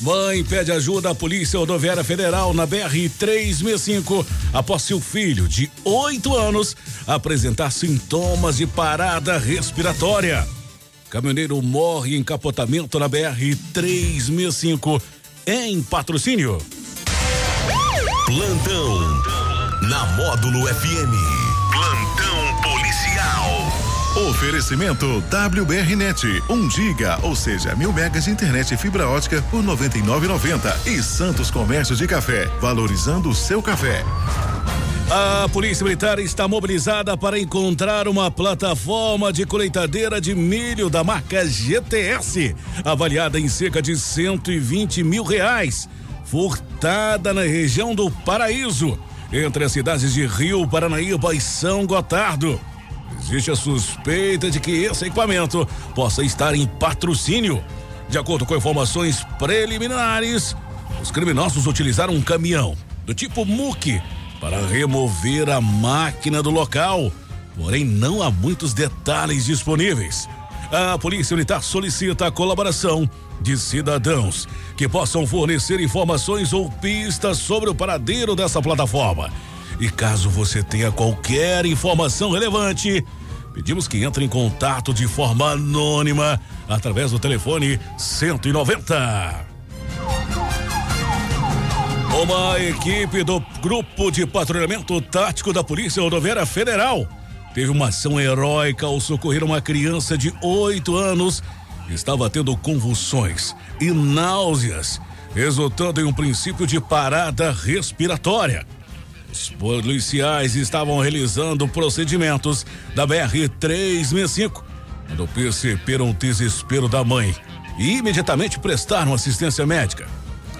Mãe pede ajuda à Polícia Rodoviária Federal na BR-365 após seu filho, de 8 anos, apresentar sintomas de parada respiratória. Caminhoneiro morre em capotamento na BR-365 em patrocínio. Plantão na Módulo FM. Plantão policial. Oferecimento WBRnet, 1 um giga, ou seja, mil megas de internet e fibra ótica por 99,90 e Santos Comércio de Café, valorizando o seu café. A Polícia Militar está mobilizada para encontrar uma plataforma de colheitadeira de milho da marca GTS, avaliada em cerca de 120 mil reais, furtada na região do Paraíso, entre as cidades de Rio, Paranaíba e São Gotardo. Existe a suspeita de que esse equipamento possa estar em patrocínio. De acordo com informações preliminares, os criminosos utilizaram um caminhão do tipo MUC para remover a máquina do local, porém não há muitos detalhes disponíveis. A Polícia Militar solicita a colaboração de cidadãos que possam fornecer informações ou pistas sobre o paradeiro dessa plataforma e caso você tenha qualquer informação relevante, pedimos que entre em contato de forma anônima através do telefone 190. Uma equipe do Grupo de Patrulhamento Tático da Polícia Rodoviária Federal teve uma ação heróica ao socorrer uma criança de 8 anos que estava tendo convulsões e náuseas, resultando em um princípio de parada respiratória. Os policiais estavam realizando procedimentos da BR-365 quando perceberam o desespero da mãe e imediatamente prestaram assistência médica.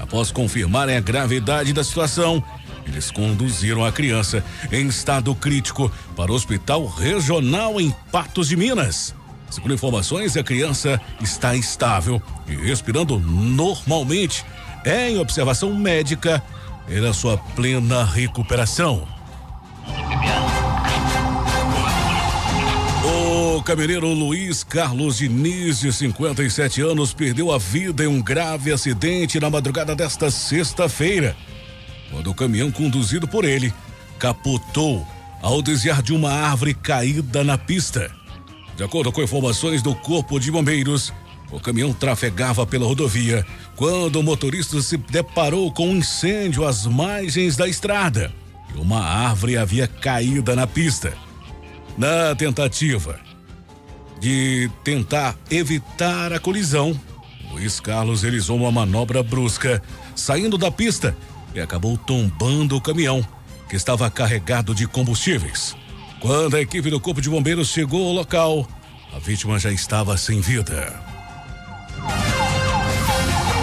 Após confirmarem a gravidade da situação, eles conduziram a criança em estado crítico para o Hospital Regional em Patos de Minas. Segundo informações, a criança está estável e respirando normalmente. É em observação médica e na sua plena recuperação. O caminhoneiro Luiz Carlos Diniz, de 57 anos, perdeu a vida em um grave acidente na madrugada desta sexta-feira, quando o caminhão conduzido por ele capotou ao desviar de uma árvore caída na pista. De acordo com informações do Corpo de Bombeiros, o caminhão trafegava pela rodovia quando o motorista se deparou com um incêndio às margens da estrada e uma árvore havia caído na pista. Na tentativa de tentar evitar a colisão, Luiz Carlos realizou uma manobra brusca, saindo da pista e acabou tombando o caminhão, que estava carregado de combustíveis. Quando a equipe do Corpo de Bombeiros chegou ao local, a vítima já estava sem vida.